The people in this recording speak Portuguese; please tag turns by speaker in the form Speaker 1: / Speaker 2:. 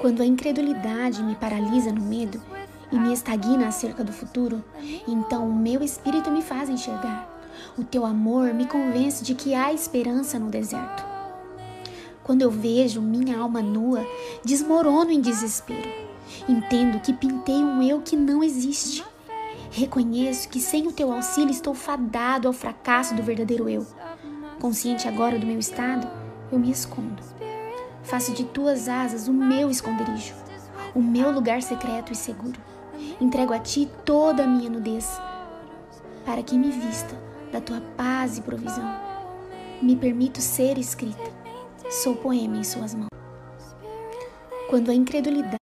Speaker 1: Quando a incredulidade me paralisa no medo e me estagna acerca do futuro, então o meu espírito me faz enxergar. O teu amor me convence de que há esperança no deserto. Quando eu vejo minha alma nua, desmorono em desespero. Entendo que pintei um eu que não existe. Reconheço que sem o teu auxílio estou fadado ao fracasso do verdadeiro eu. Consciente agora do meu estado, eu me escondo. Faço de tuas asas o meu esconderijo, o meu lugar secreto e seguro. Entrego a ti toda a minha nudez, para que me vista da tua paz e provisão. Me permito ser escrita, sou poema em suas mãos. Quando a incredulidade